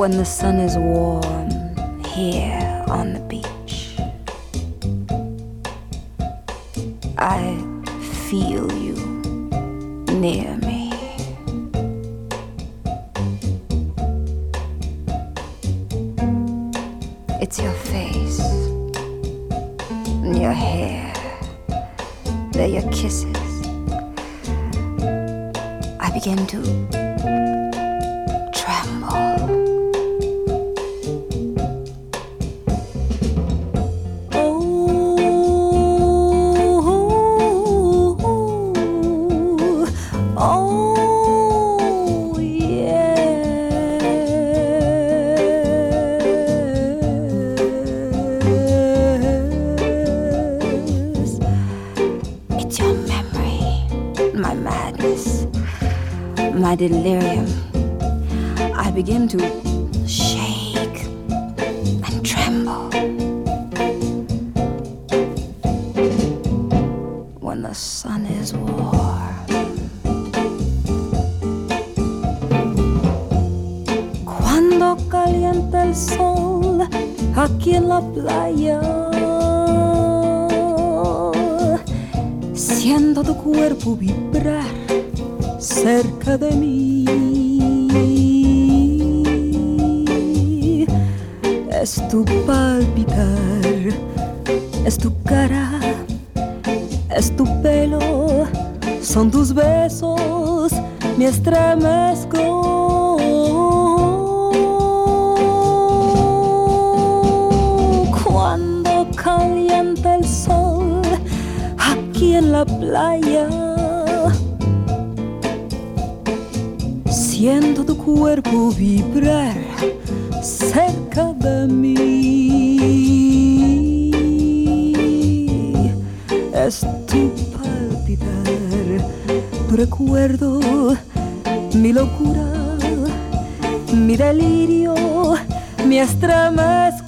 When the sun is warm here on the beach. I feel you near me. It's your face and your hair, they're your kisses. I begin to Tu cuerpo vibrar cerca de mí. Es tu palpitar, es tu cara, es tu pelo, son tus besos, me estremezco. Playa siento tu cuerpo vibrar cerca de mí. Es tu palpitar, tu recuerdo, mi locura, mi delirio, mi estremezco.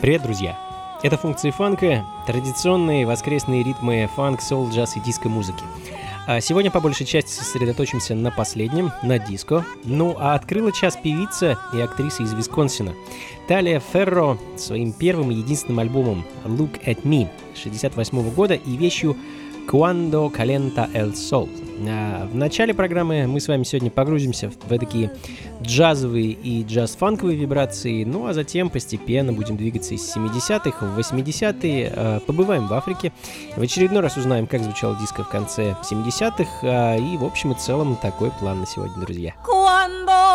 Привет, друзья! Это функции фанка, традиционные воскресные ритмы фанк, сол, джаз и диско-музыки. А сегодня по большей части сосредоточимся на последнем, на диско. Ну а открыла час певица и актриса из Висконсина. Талия Ферро своим первым и единственным альбомом «Look at Me» 68 года и вещью «Cuando Calenta el Sol». А в начале программы мы с вами сегодня погрузимся в такие джазовые и джаз-фанковые вибрации, ну а затем постепенно будем двигаться из 70-х в 80-е, а, побываем в Африке, в очередной раз узнаем, как звучал диско в конце 70-х, а, и в общем и целом такой план на сегодня, друзья. Cuando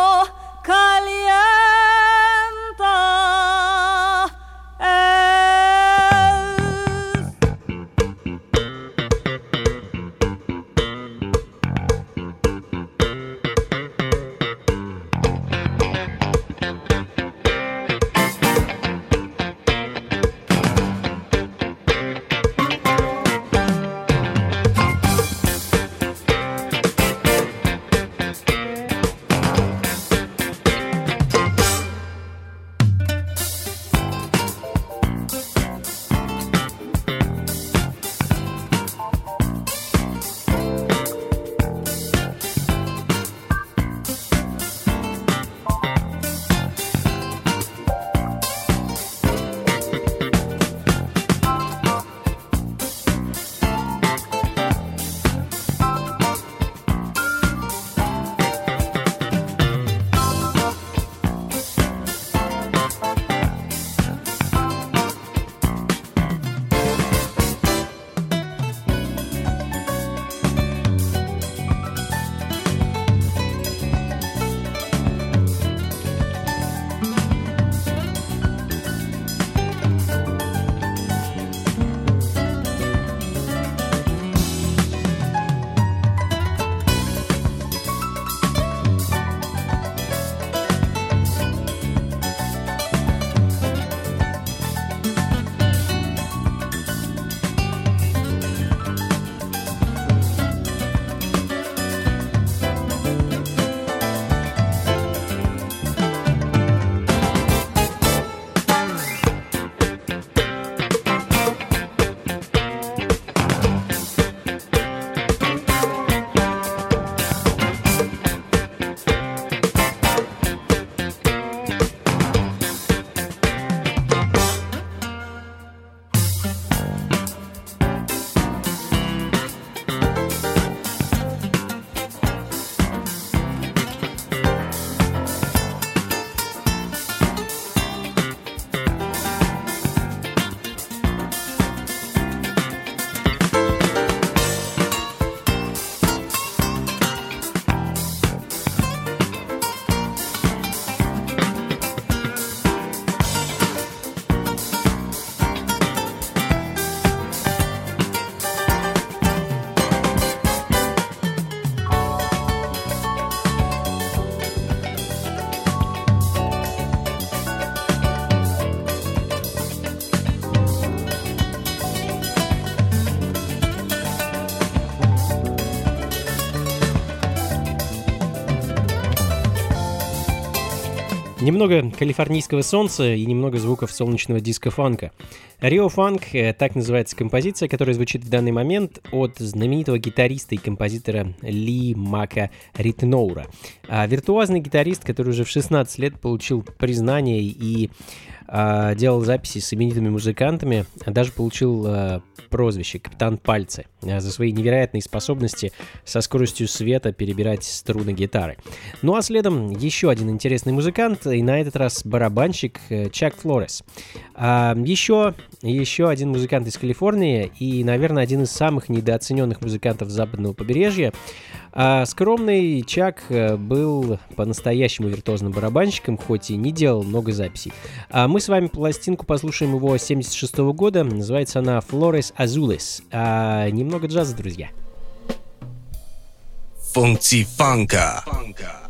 Немного калифорнийского солнца и немного звуков солнечного диско-фанка. Рио Фанк — так называется композиция, которая звучит в данный момент от знаменитого гитариста и композитора Ли Мака Ритноура. А виртуозный гитарист, который уже в 16 лет получил признание и а, делал записи с именитыми музыкантами, а даже получил а, прозвище «Капитан Пальцы» за свои невероятные способности со скоростью света перебирать струны гитары. Ну а следом еще один интересный музыкант, и на этот раз барабанщик э, Чак Флорес. еще, еще один музыкант из Калифорнии и, наверное, один из самых недооцененных музыкантов западного побережья. Скромный Чак э, был по-настоящему виртуозным барабанщиком, хоть и не делал много записей. Мы с вами пластинку послушаем его 76 -го года. Называется она Flores Azules. А немного джаза, друзья. Функции фанка. фанка.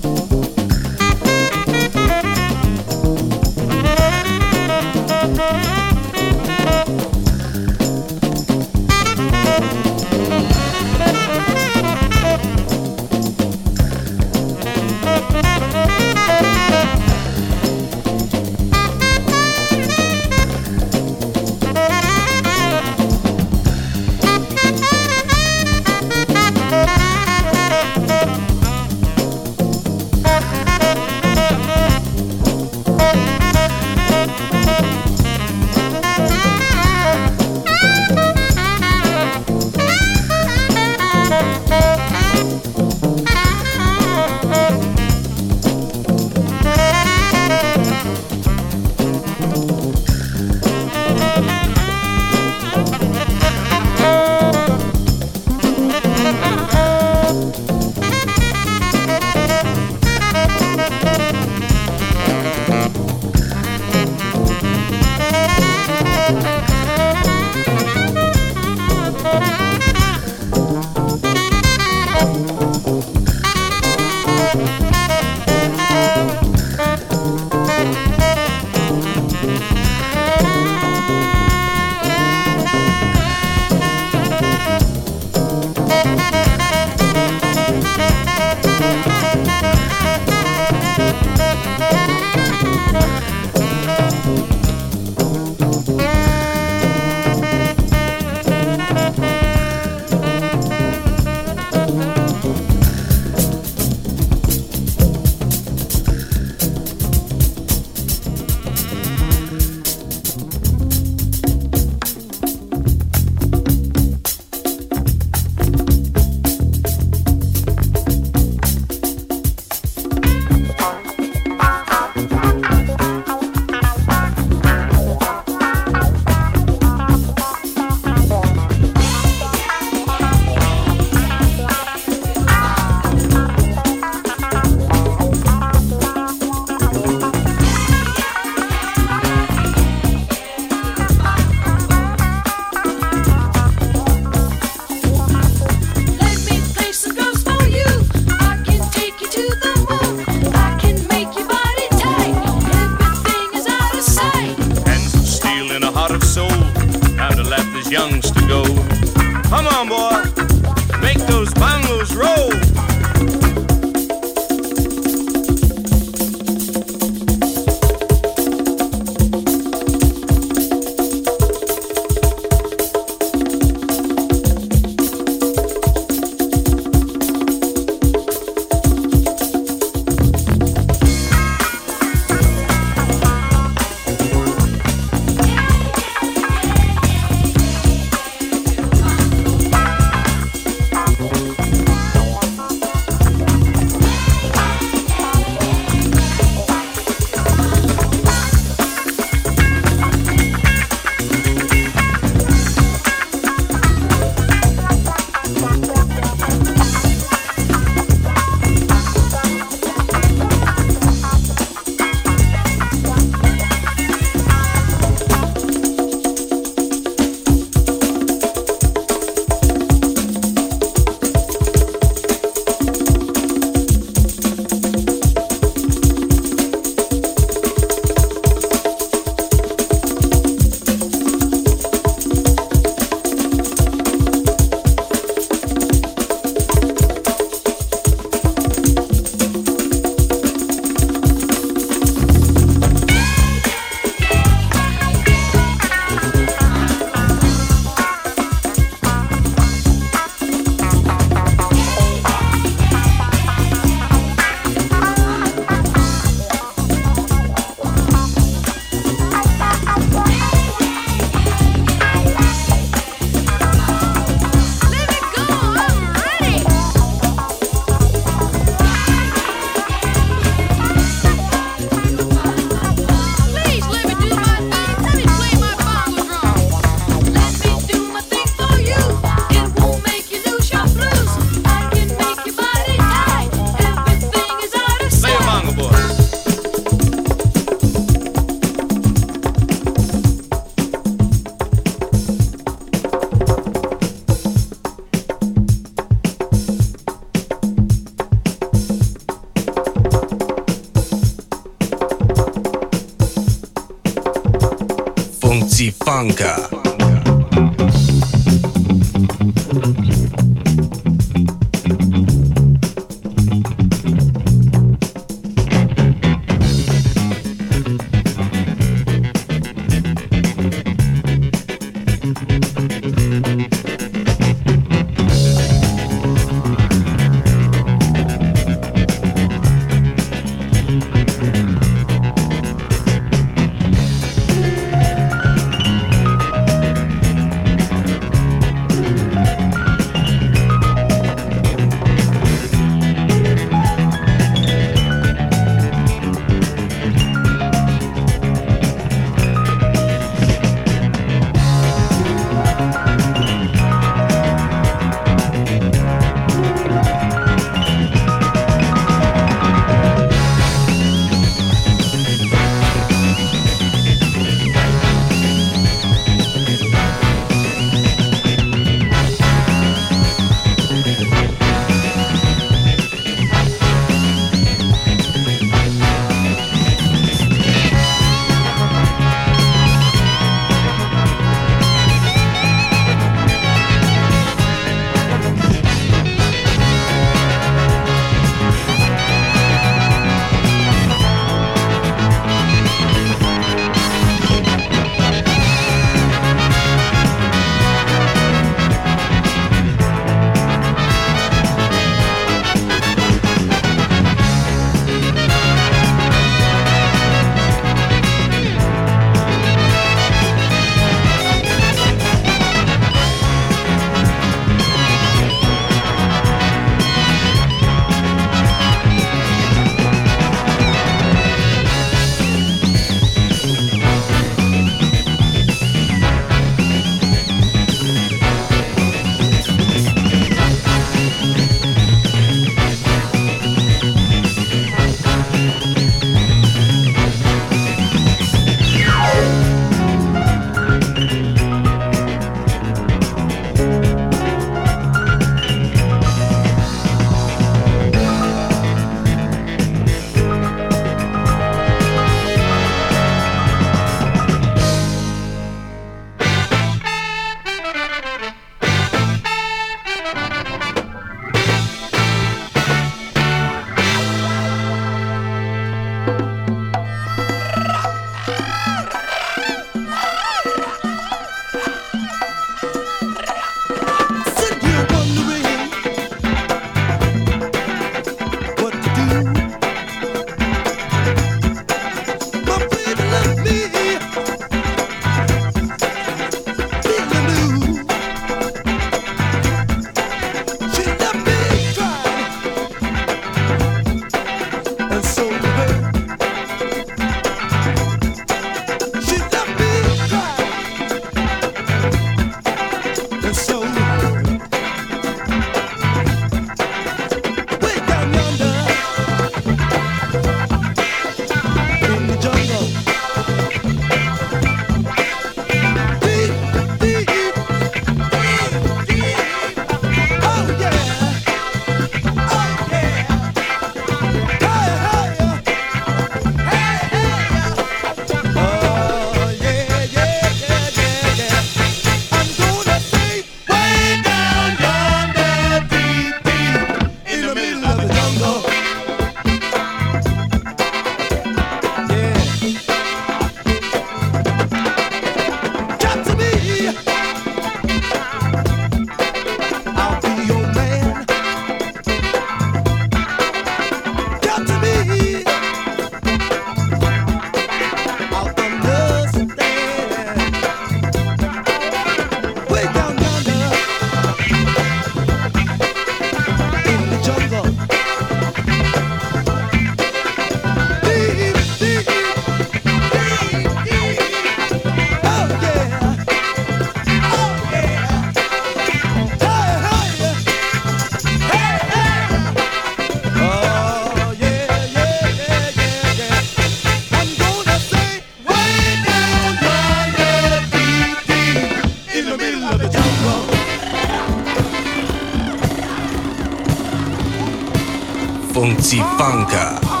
放肆，放克。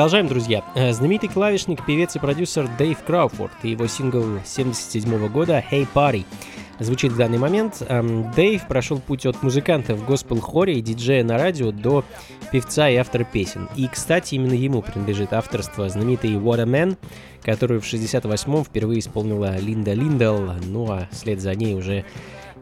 Продолжаем, друзья. Э, знаменитый клавишник, певец и продюсер Дэйв Крауфорд и его сингл 1977 года «Hey Party» звучит в данный момент. Эм, Дэйв прошел путь от музыканта в госпел-хоре и диджея на радио до певца и автора песен. И, кстати, именно ему принадлежит авторство знаменитой What a Man, которую в 68-м впервые исполнила Линда Линдел, ну а вслед за ней уже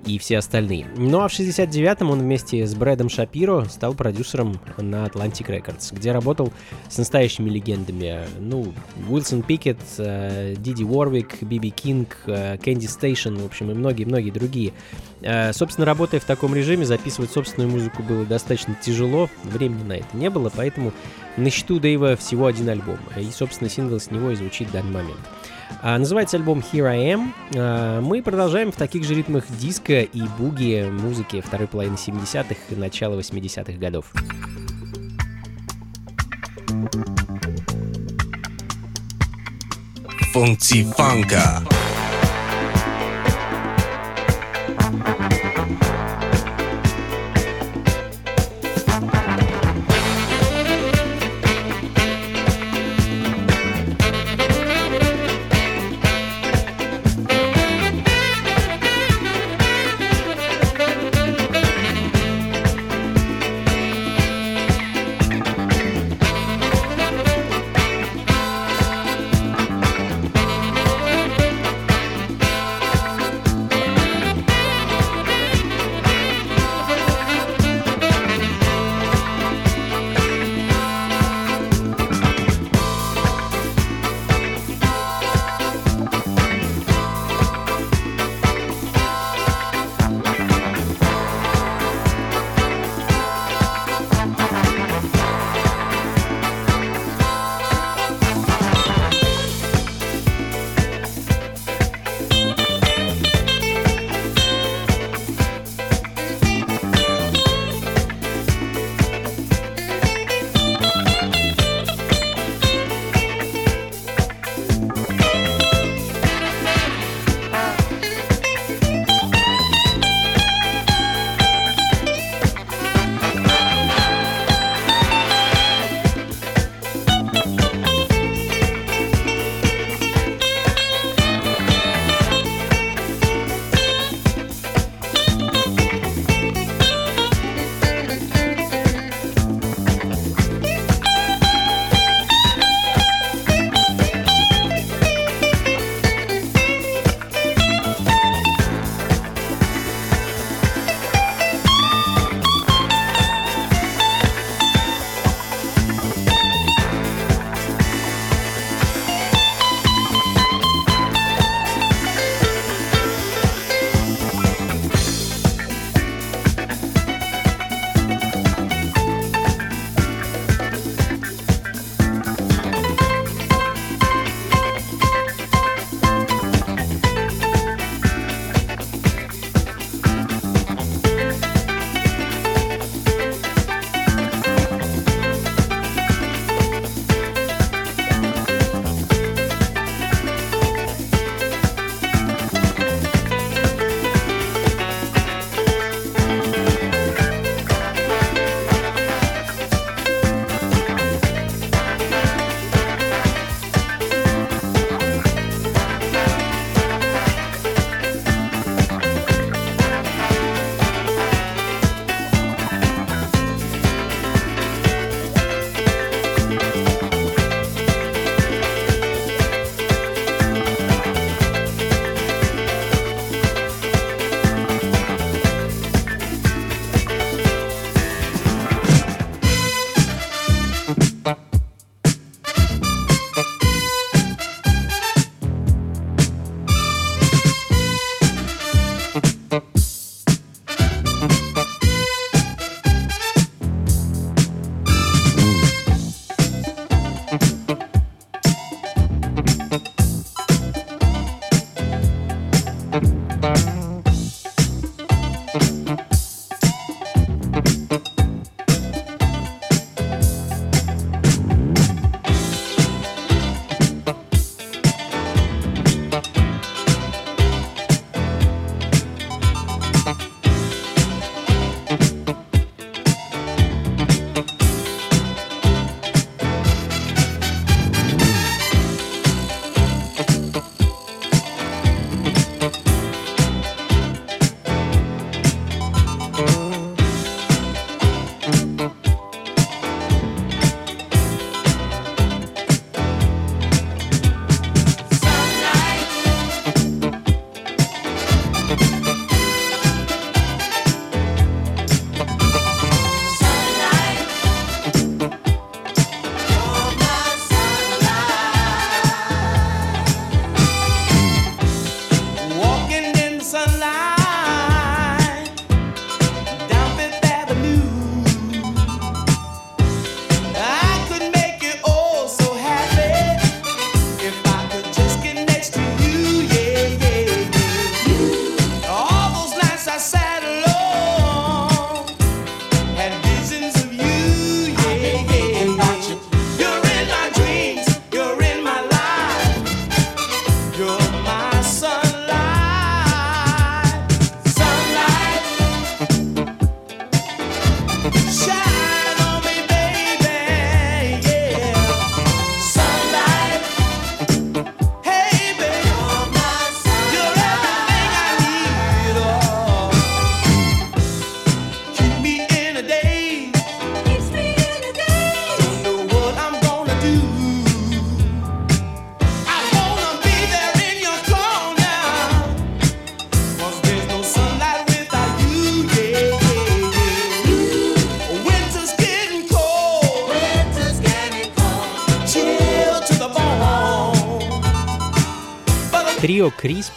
и все остальные. Ну а в 69-м он вместе с Брэдом Шапиро стал продюсером на Atlantic Records, где работал с настоящими легендами. Ну, Уилсон Пикет, э, Диди Уорвик, Биби Кинг, э, Кэнди Стейтон, в общем, и многие-многие другие. Э, собственно, работая в таком режиме, записывать собственную музыку было достаточно тяжело, времени на это не было, поэтому на счету Дэйва всего один альбом, и, собственно, сингл с него и звучит в данный момент. А, называется альбом Here I Am. А, мы продолжаем в таких же ритмах диско и буги музыки второй половины 70-х и начала 80-х годов. Функции фанка.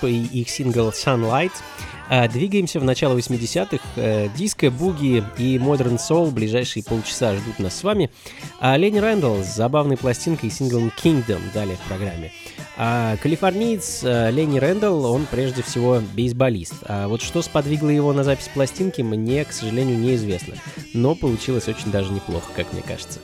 Крисп и их сингл Sunlight. А, двигаемся в начало 80-х. Э, диско, буги и модерн соул ближайшие полчаса ждут нас с вами. А Ленни Рэндалл с забавной пластинкой и синглом Kingdom далее в программе. А калифорниец э, Ленни Рэндалл, он прежде всего бейсболист. А вот что сподвигло его на запись пластинки, мне, к сожалению, неизвестно. Но получилось очень даже неплохо, как мне кажется.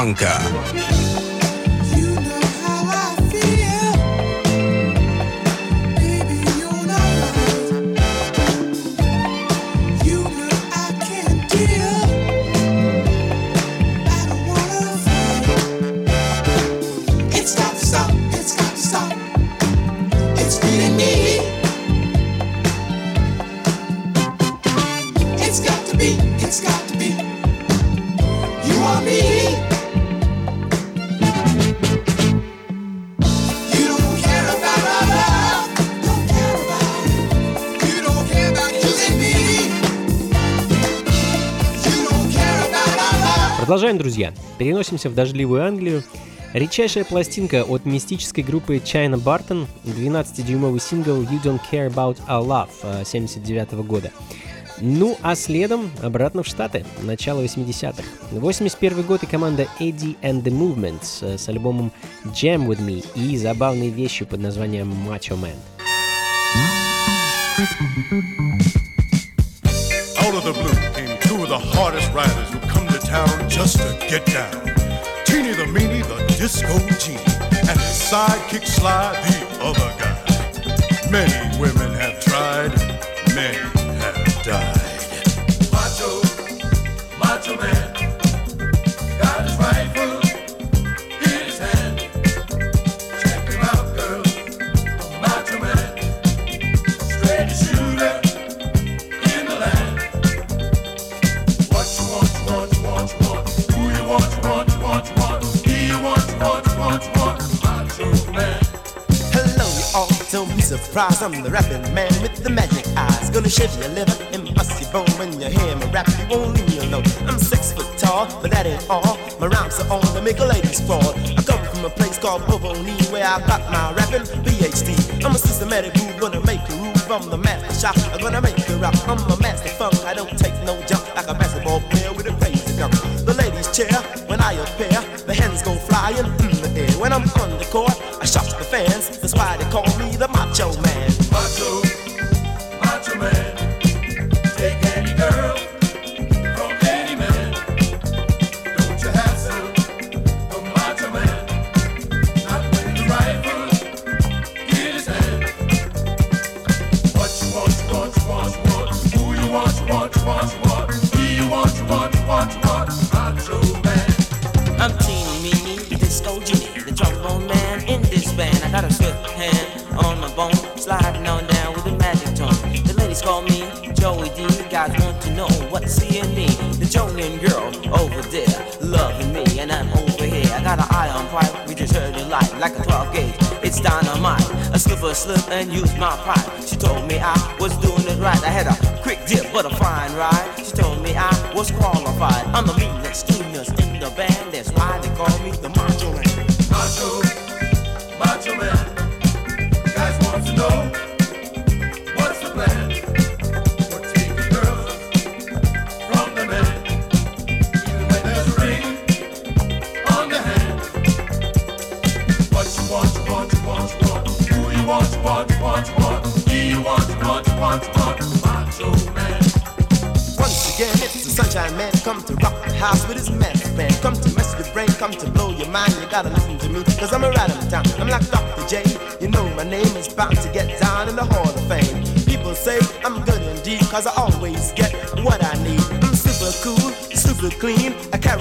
Blanca. Продолжаем, друзья. Переносимся в дождливую Англию. Редчайшая пластинка от мистической группы China Barton, 12-дюймовый сингл You Don't Care About Our Love 79 года. Ну а следом обратно в Штаты, начало 80-х. 81 год и команда Eddie and the Movements э, с альбомом Jam With Me и забавной вещью под названием Macho Man. Just to get down. Teeny the Meanie, the Disco Genie, and his sidekick Sly, the other guy. Many women have tried, many Surprised. I'm the rapping man with the magic eyes. Gonna shave your liver and bust your bone when you hear me rap. You won't leave me alone. I'm six foot tall, but that ain't all. My rhymes are on to make a lady fall. I come from a place called Boboni where I got my rapping PhD. I'm a systematic move, gonna make you move. I'm the master shot. I'm gonna make you rock. I'm a master funk. I don't take no jump like a basketball player with a crazy dunk. The ladies cheer when I appear. The hens go flying in the air. When I'm on the court, I shock the fans. That's why they call me show, man. I slip and use my pipe. She told me I was doing it right. I had a quick dip, but a fine ride. She told me I was qualified. I'm the meanest,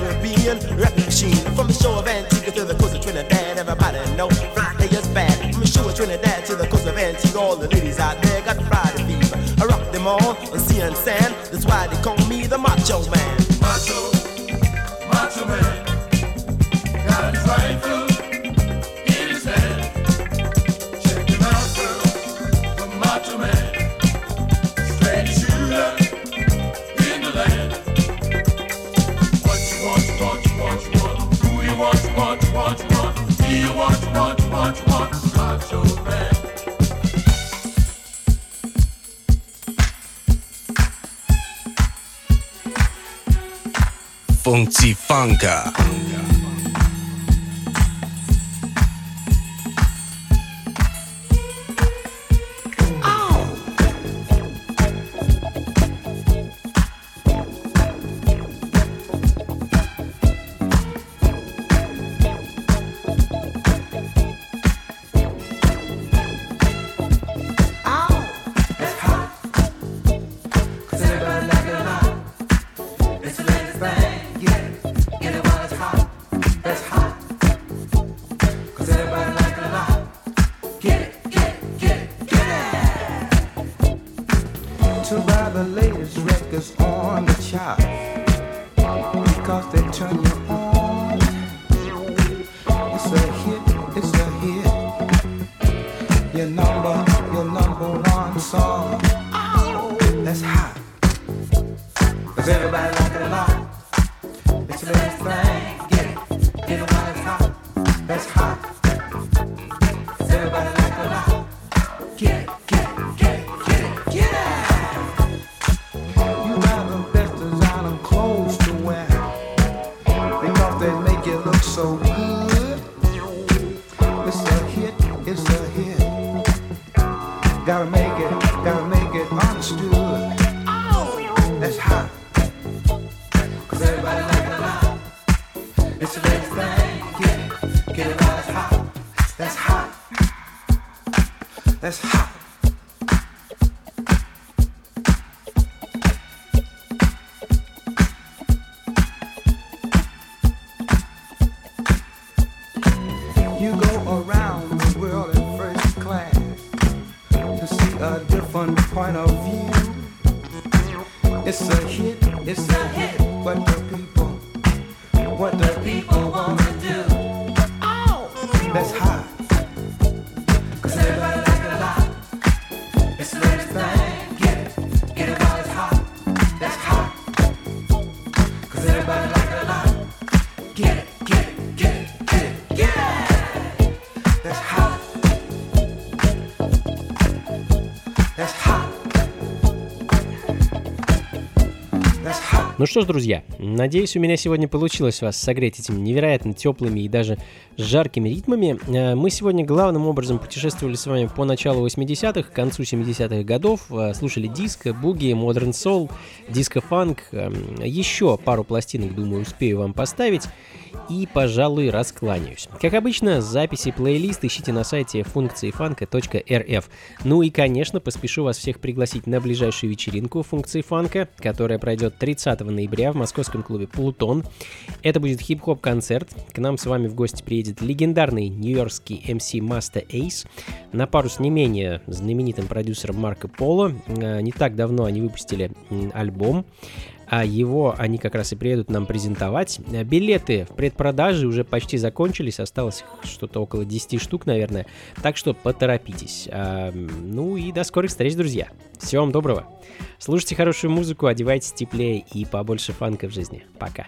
Caribbean rap machine. From the shore of Antigua to the coast of Trinidad, everybody know Friday is bad. From the shore of Trinidad to the coast of Antigua, all the ladies out there got Friday fever. I rock them all on sea and sand, Funky Funka. Ну что ж, друзья, надеюсь, у меня сегодня получилось вас согреть этими невероятно теплыми и даже жаркими ритмами. Э, Мы сегодня главным образом путешествовали с вами по началу 80-х, к концу 70-х годов, э, слушали диско, буги, модерн сол, диско-фанк, эм, еще пару пластинок, думаю, успею вам поставить и, пожалуй, раскланяюсь. Как обычно, записи плейлист ищите на сайте функции фанка.рф. Ну и, конечно, поспешу вас всех пригласить на ближайшую вечеринку функции фанка, которая пройдет 30 ноября в московском клубе Плутон. Это будет хип-хоп концерт. К нам с вами в гости приедет легендарный нью-йоркский MC Master Ace на пару с не менее знаменитым продюсером Марко Поло. Э, Не так давно они выпустили альбом а его они как раз и приедут нам презентовать. Э, Билеты в предпродаже уже почти закончились, осталось что-то около 10 штук, наверное, так что поторопитесь. А, ну и до скорых встреч, друзья. Всего вам доброго. Слушайте хорошую музыку, одевайтесь теплее и побольше фанка в жизни. Пока.